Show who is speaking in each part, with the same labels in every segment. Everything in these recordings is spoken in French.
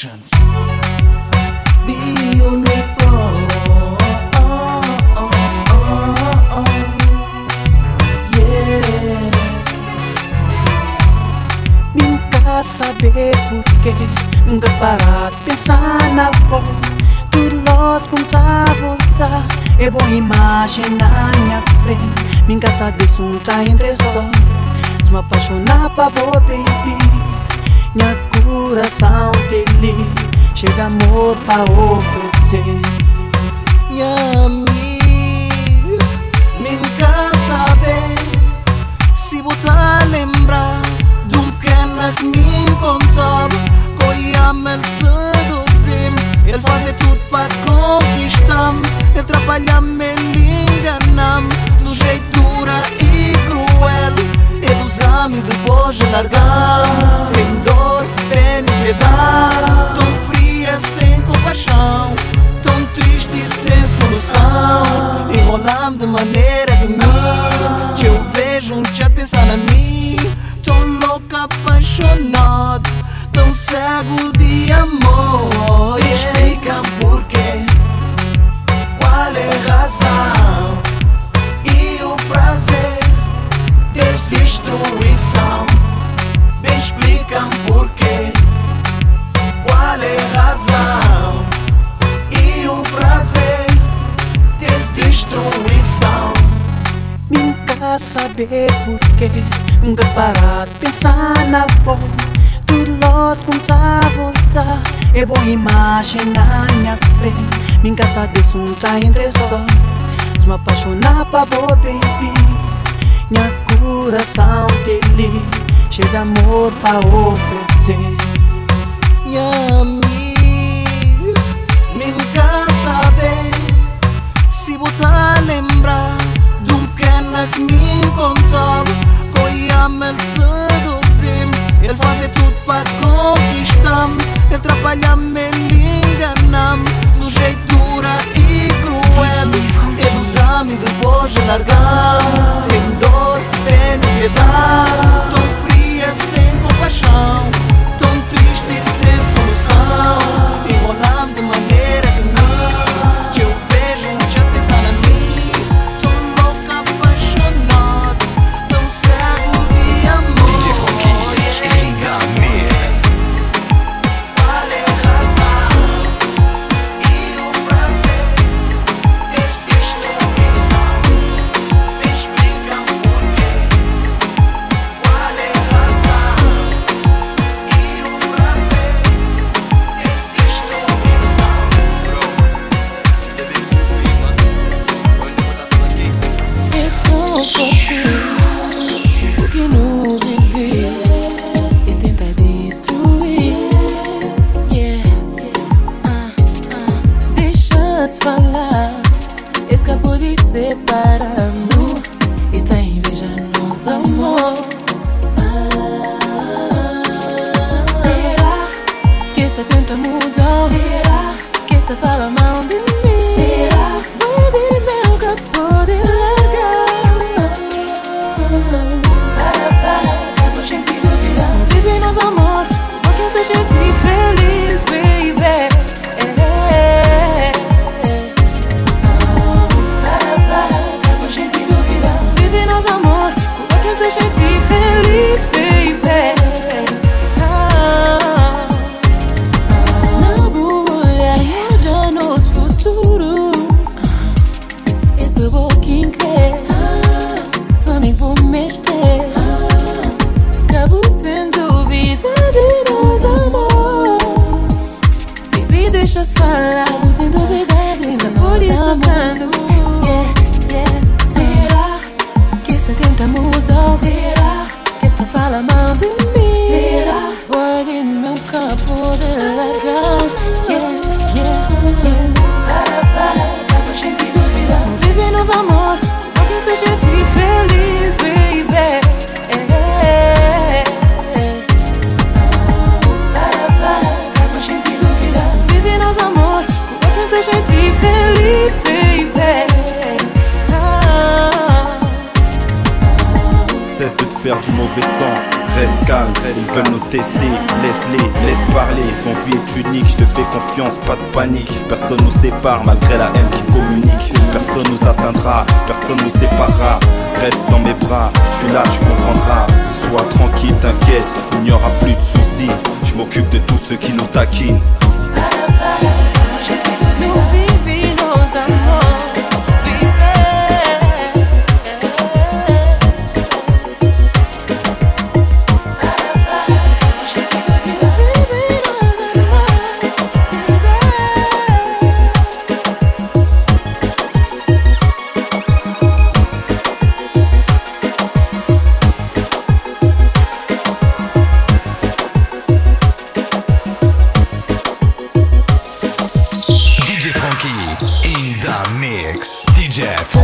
Speaker 1: actions. Be uniform. Yeah. Nunca saber porquê, nunca parar de pensar na voz. Tudo logo contra voltar, é boa imagem na minha frente. Nunca saber se um tá entre só, se me apaixonar pra boa baby. Minha coração dele. Chega amor pra oferecer. Nhami Me quer saber Se a lembrar De um que me contava Coia me seduzir Ele faz tudo pra conquistar Ele trabalha me
Speaker 2: enganar largar separando. Está inveja nos amor
Speaker 3: malgré la haine qui communique. Personne nous atteindra, personne nous séparera. Reste dans mes bras, je suis là, tu comprendras. Sois tranquille, t'inquiète, il n'y aura plus de soucis. Je m'occupe de tous ceux qui nous taquinent.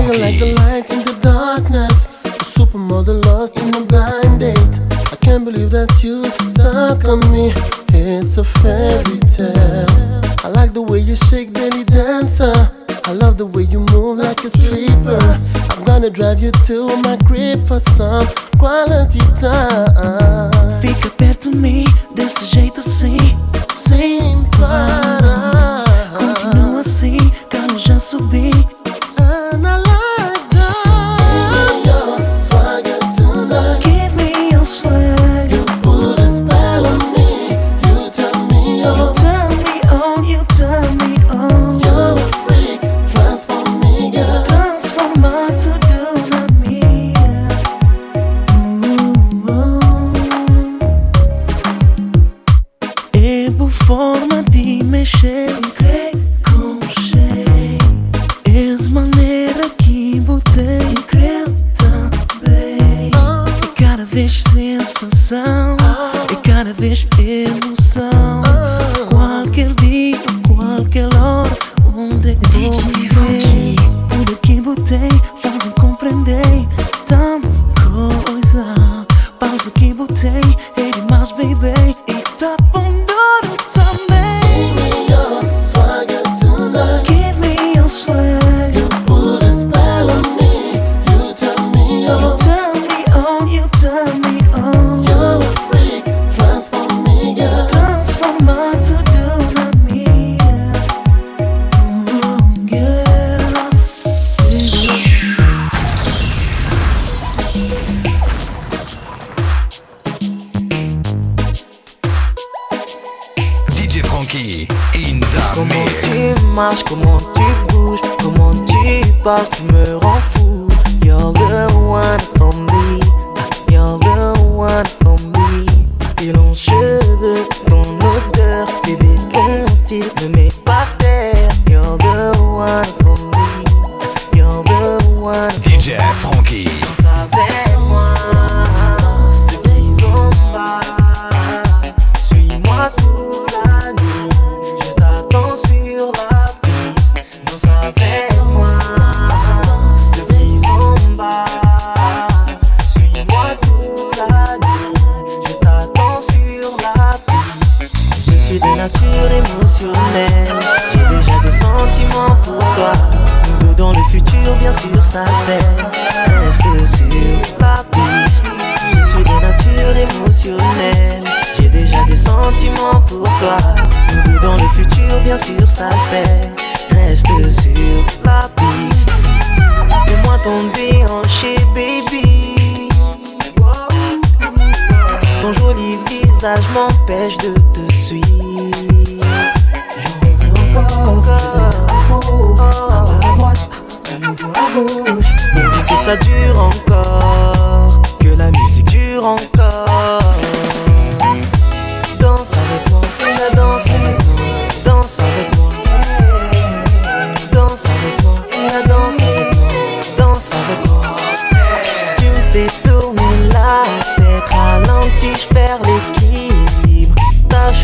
Speaker 4: Like the light in the darkness, a supermodel lost in a blind date. I can't believe that you stuck on me. It's a
Speaker 5: fairy tale.
Speaker 4: I like the way you shake, belly dancer. I
Speaker 6: love the
Speaker 5: way
Speaker 6: you
Speaker 5: move
Speaker 6: like a stripper. I'm gonna drive you to my crib for some quality time. Fica perto de
Speaker 7: mim, desse jeito assim, sem parar. Continua assim, calma já subi.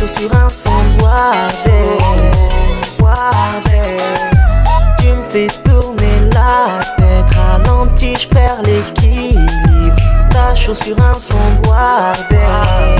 Speaker 7: chaussures ensemble, Wardé, Wardé. Tu me fais tourner la tête, ralenti, je
Speaker 6: perds l'équilibre. Ta chaussure ensemble, Wardé.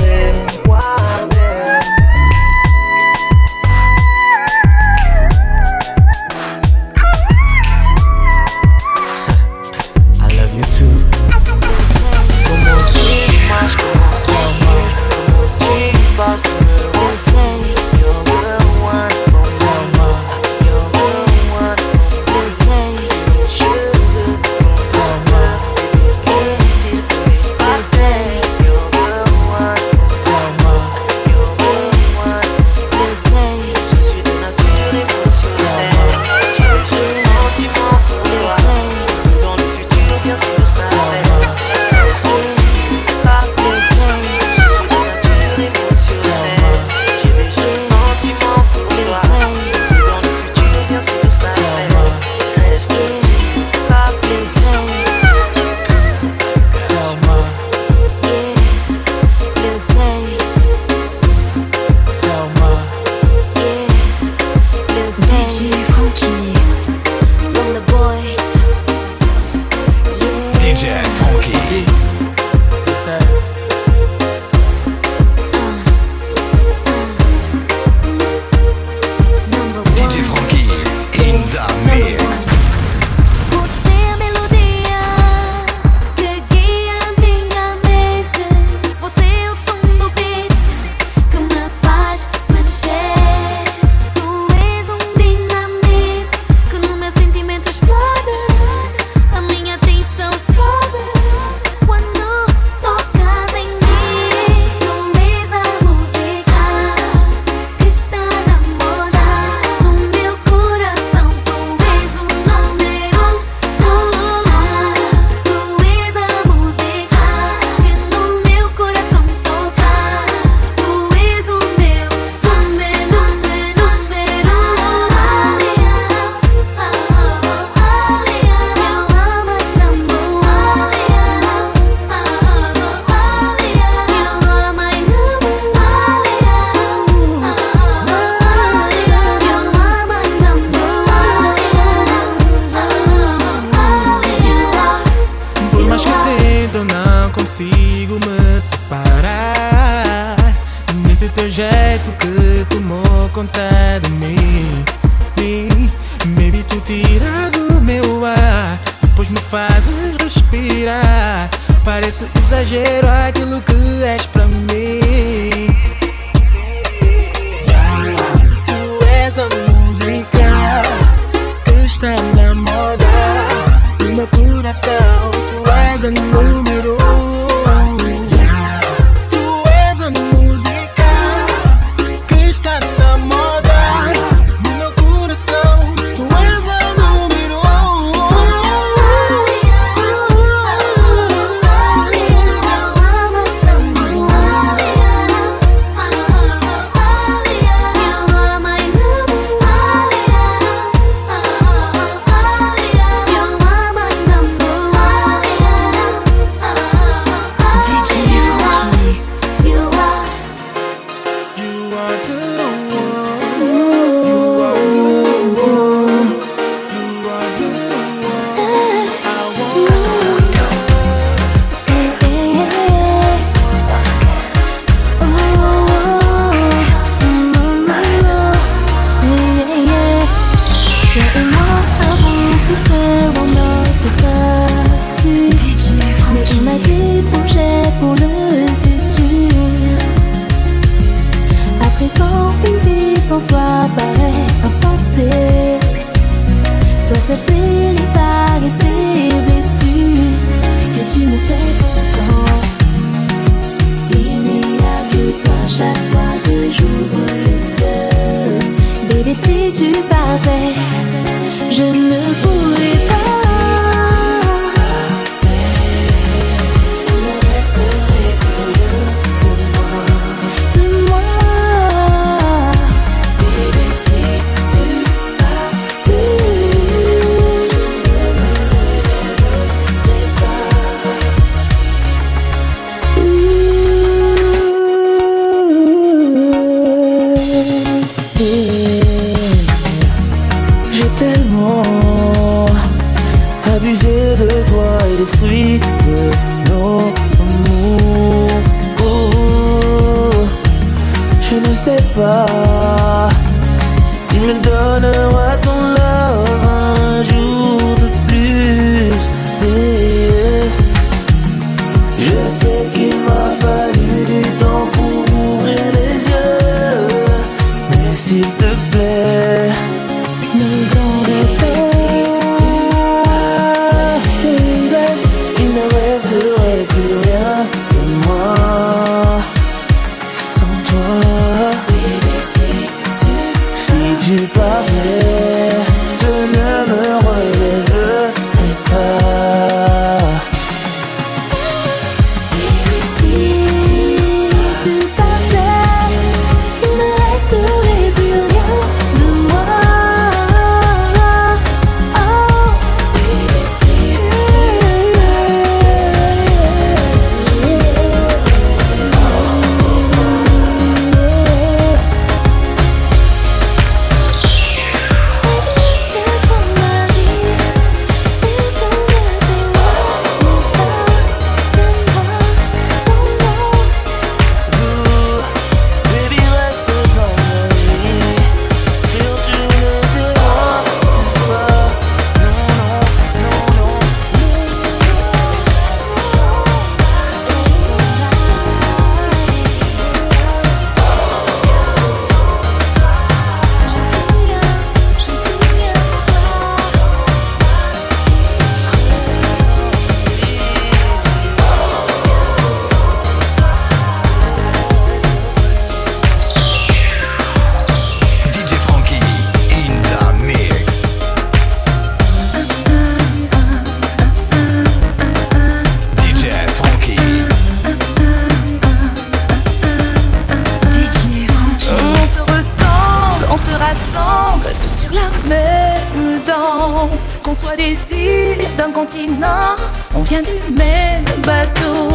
Speaker 6: la même danse, qu'on soit des îles d'un continent, on vient du même bateau.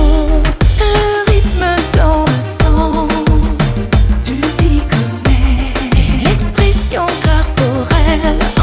Speaker 6: Le rythme dans le sang, tu t'y l'expression corporelle.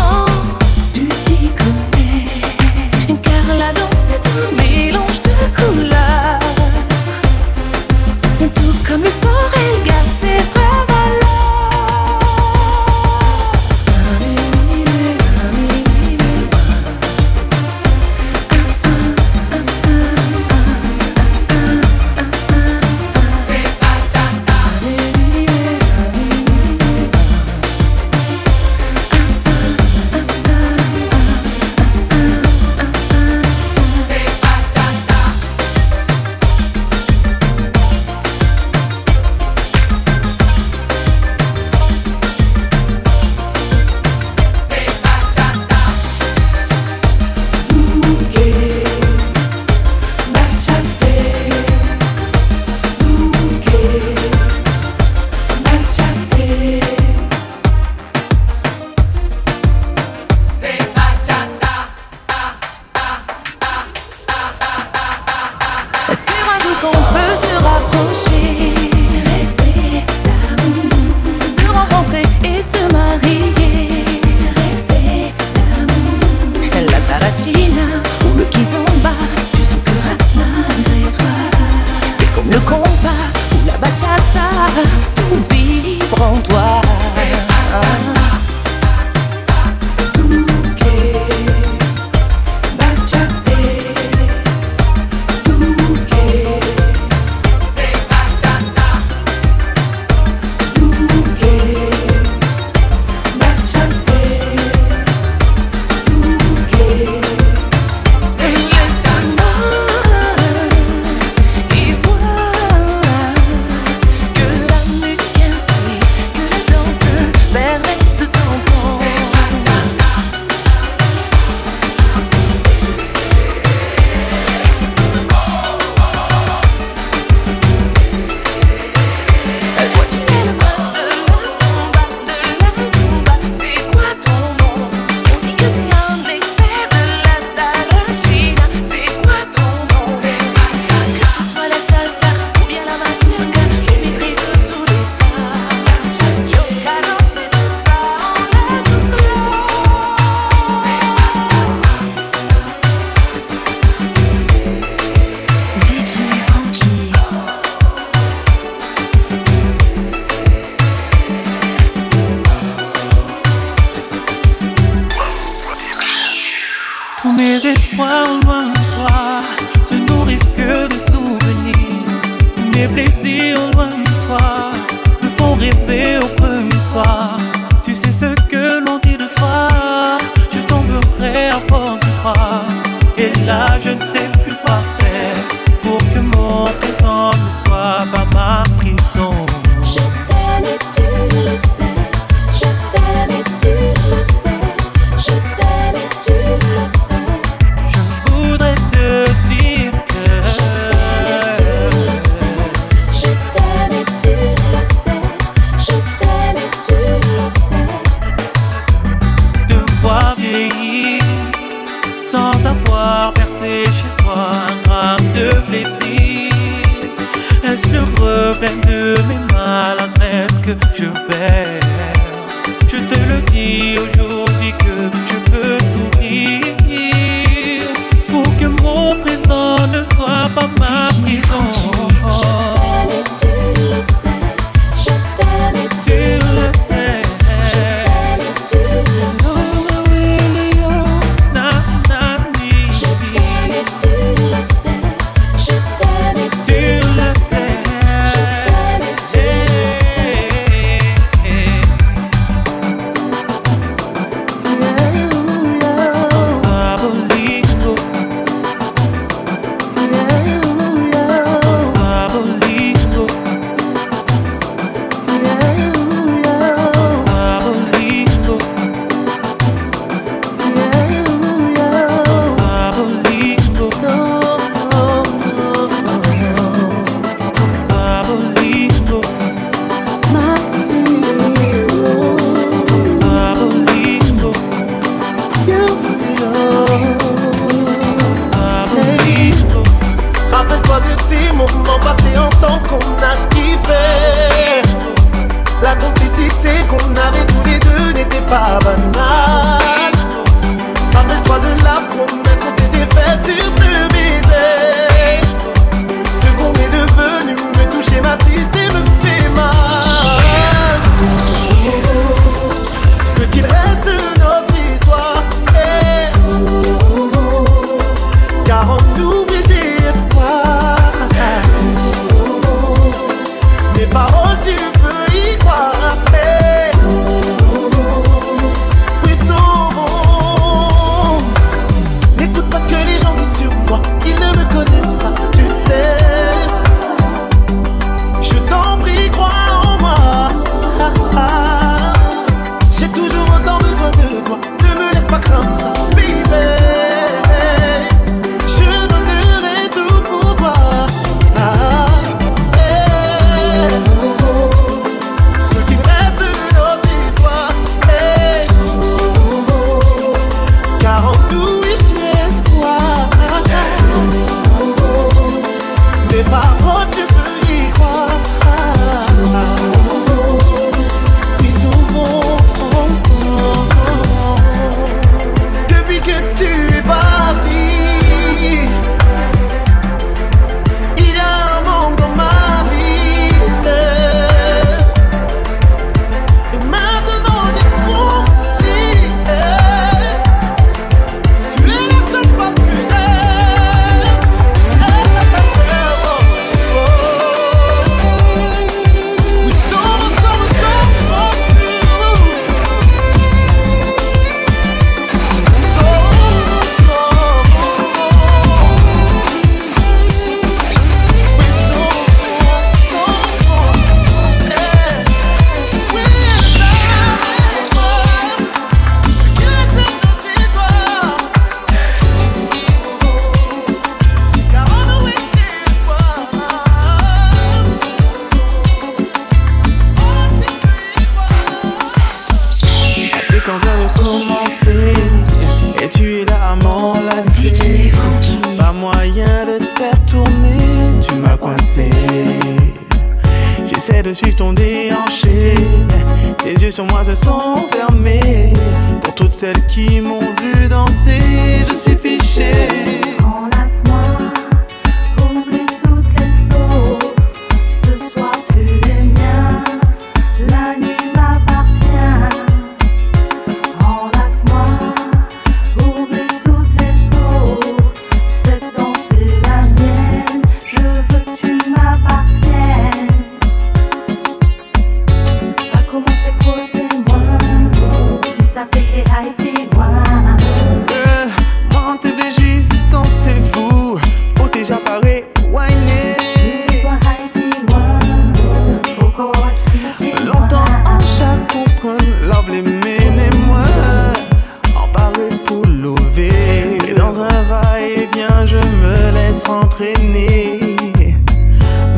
Speaker 3: et viens, eh je me laisse entraîner.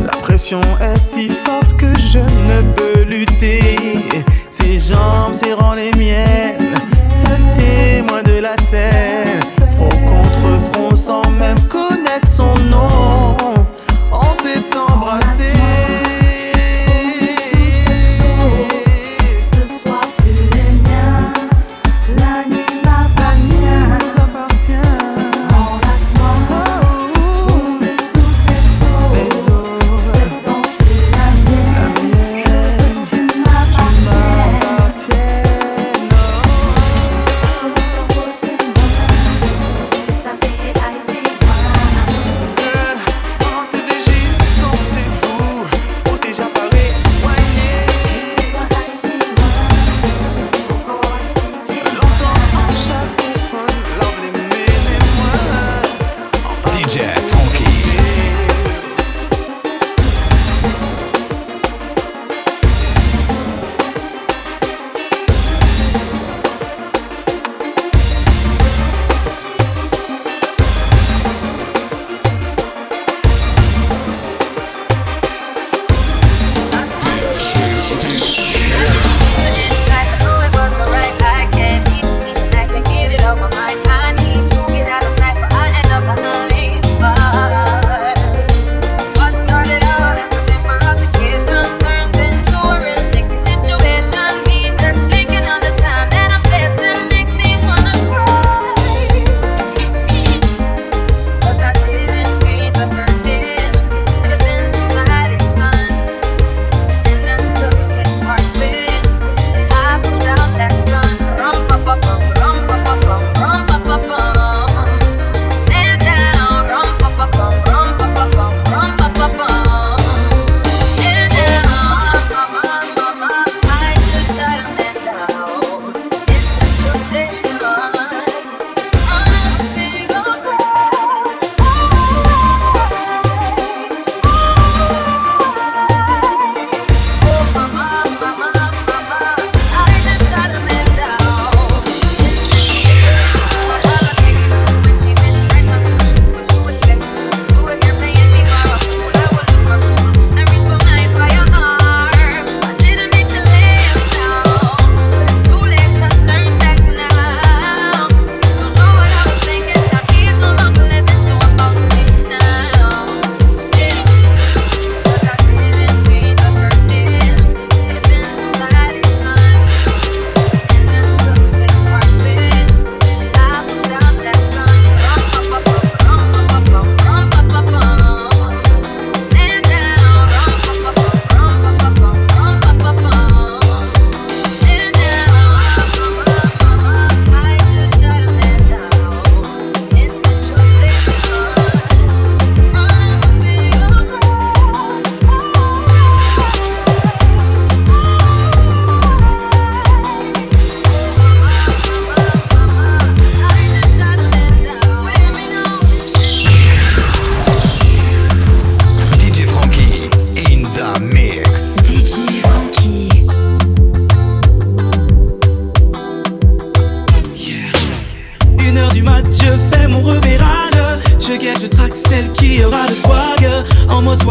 Speaker 3: La pression est si forte que je ne peux lutter. Ses jambes serrant les miennes.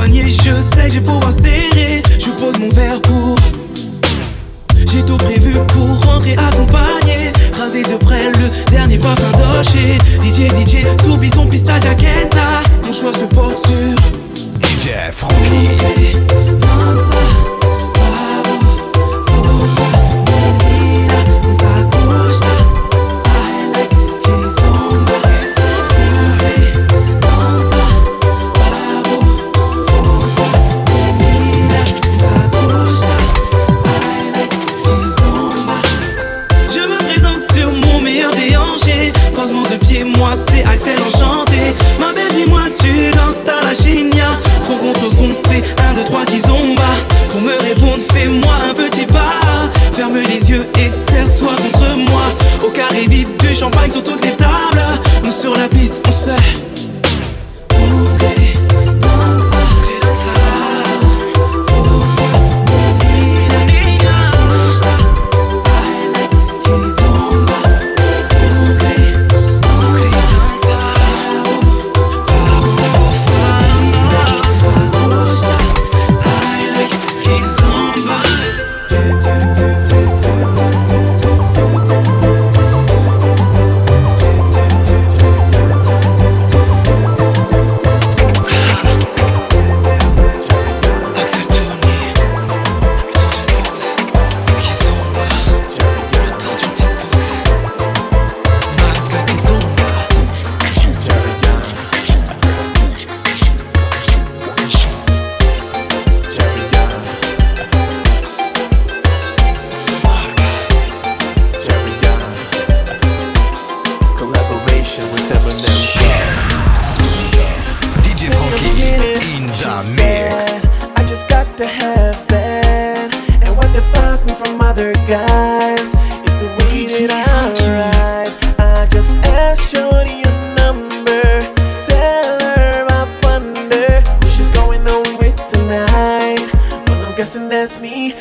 Speaker 8: je
Speaker 9: sais, j'ai pouvoir serrer. Je pose mon verre pour. J'ai tout prévu pour rentrer accompagné. Rasé de près le dernier pas parfum d'Oché. DJ, DJ, soubison, pista, jaqueta. Mon choix se porte sur.
Speaker 10: DJ Frankie.
Speaker 9: Dansa. toi contre moi. Au carré vip du champagne sur toutes les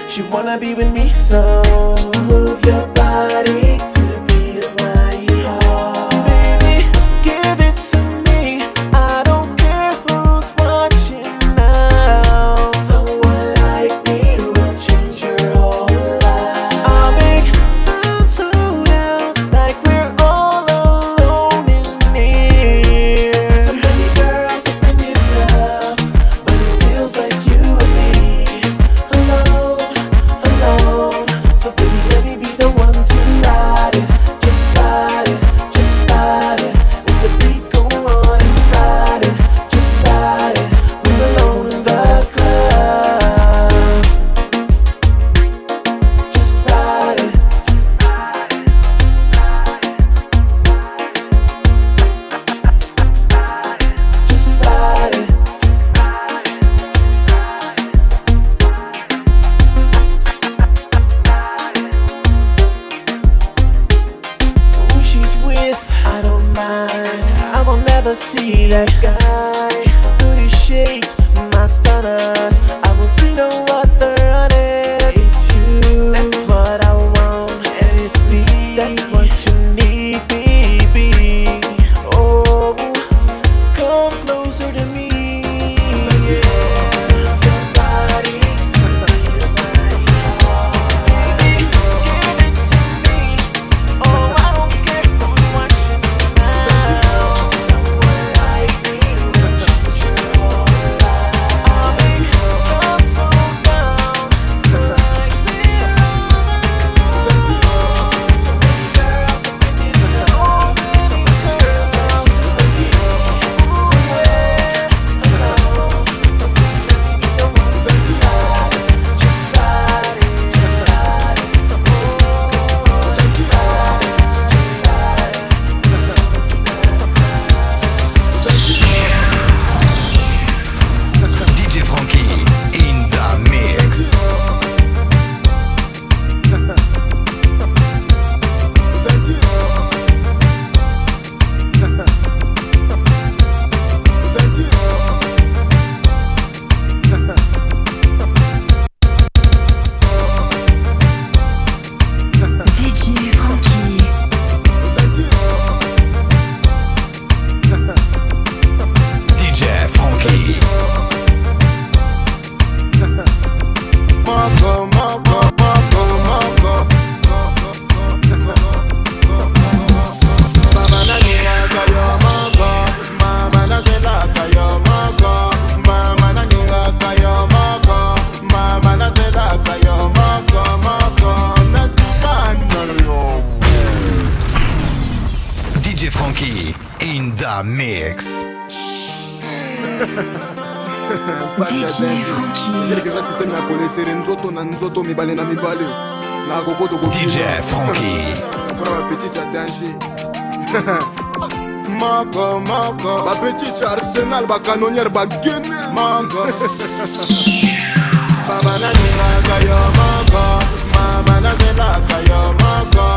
Speaker 11: She wanna be with me, so move your body.
Speaker 12: canal bakanonyer bagene manga baba naningaka yo moko mama nazelaka yo moko